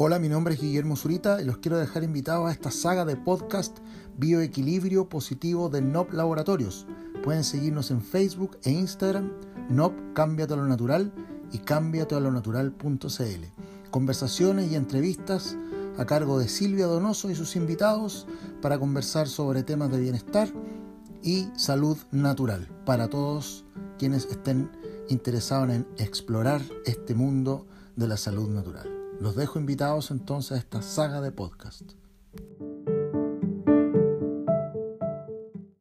Hola, mi nombre es Guillermo Zurita y los quiero dejar invitados a esta saga de podcast Bioequilibrio Positivo de NOP Laboratorios. Pueden seguirnos en Facebook e Instagram, NOP Cámbiate a lo Natural y cámbiate a lo natural.cl. Conversaciones y entrevistas a cargo de Silvia Donoso y sus invitados para conversar sobre temas de bienestar y salud natural para todos quienes estén interesados en explorar este mundo de la salud natural. Los dejo invitados entonces a esta saga de podcast.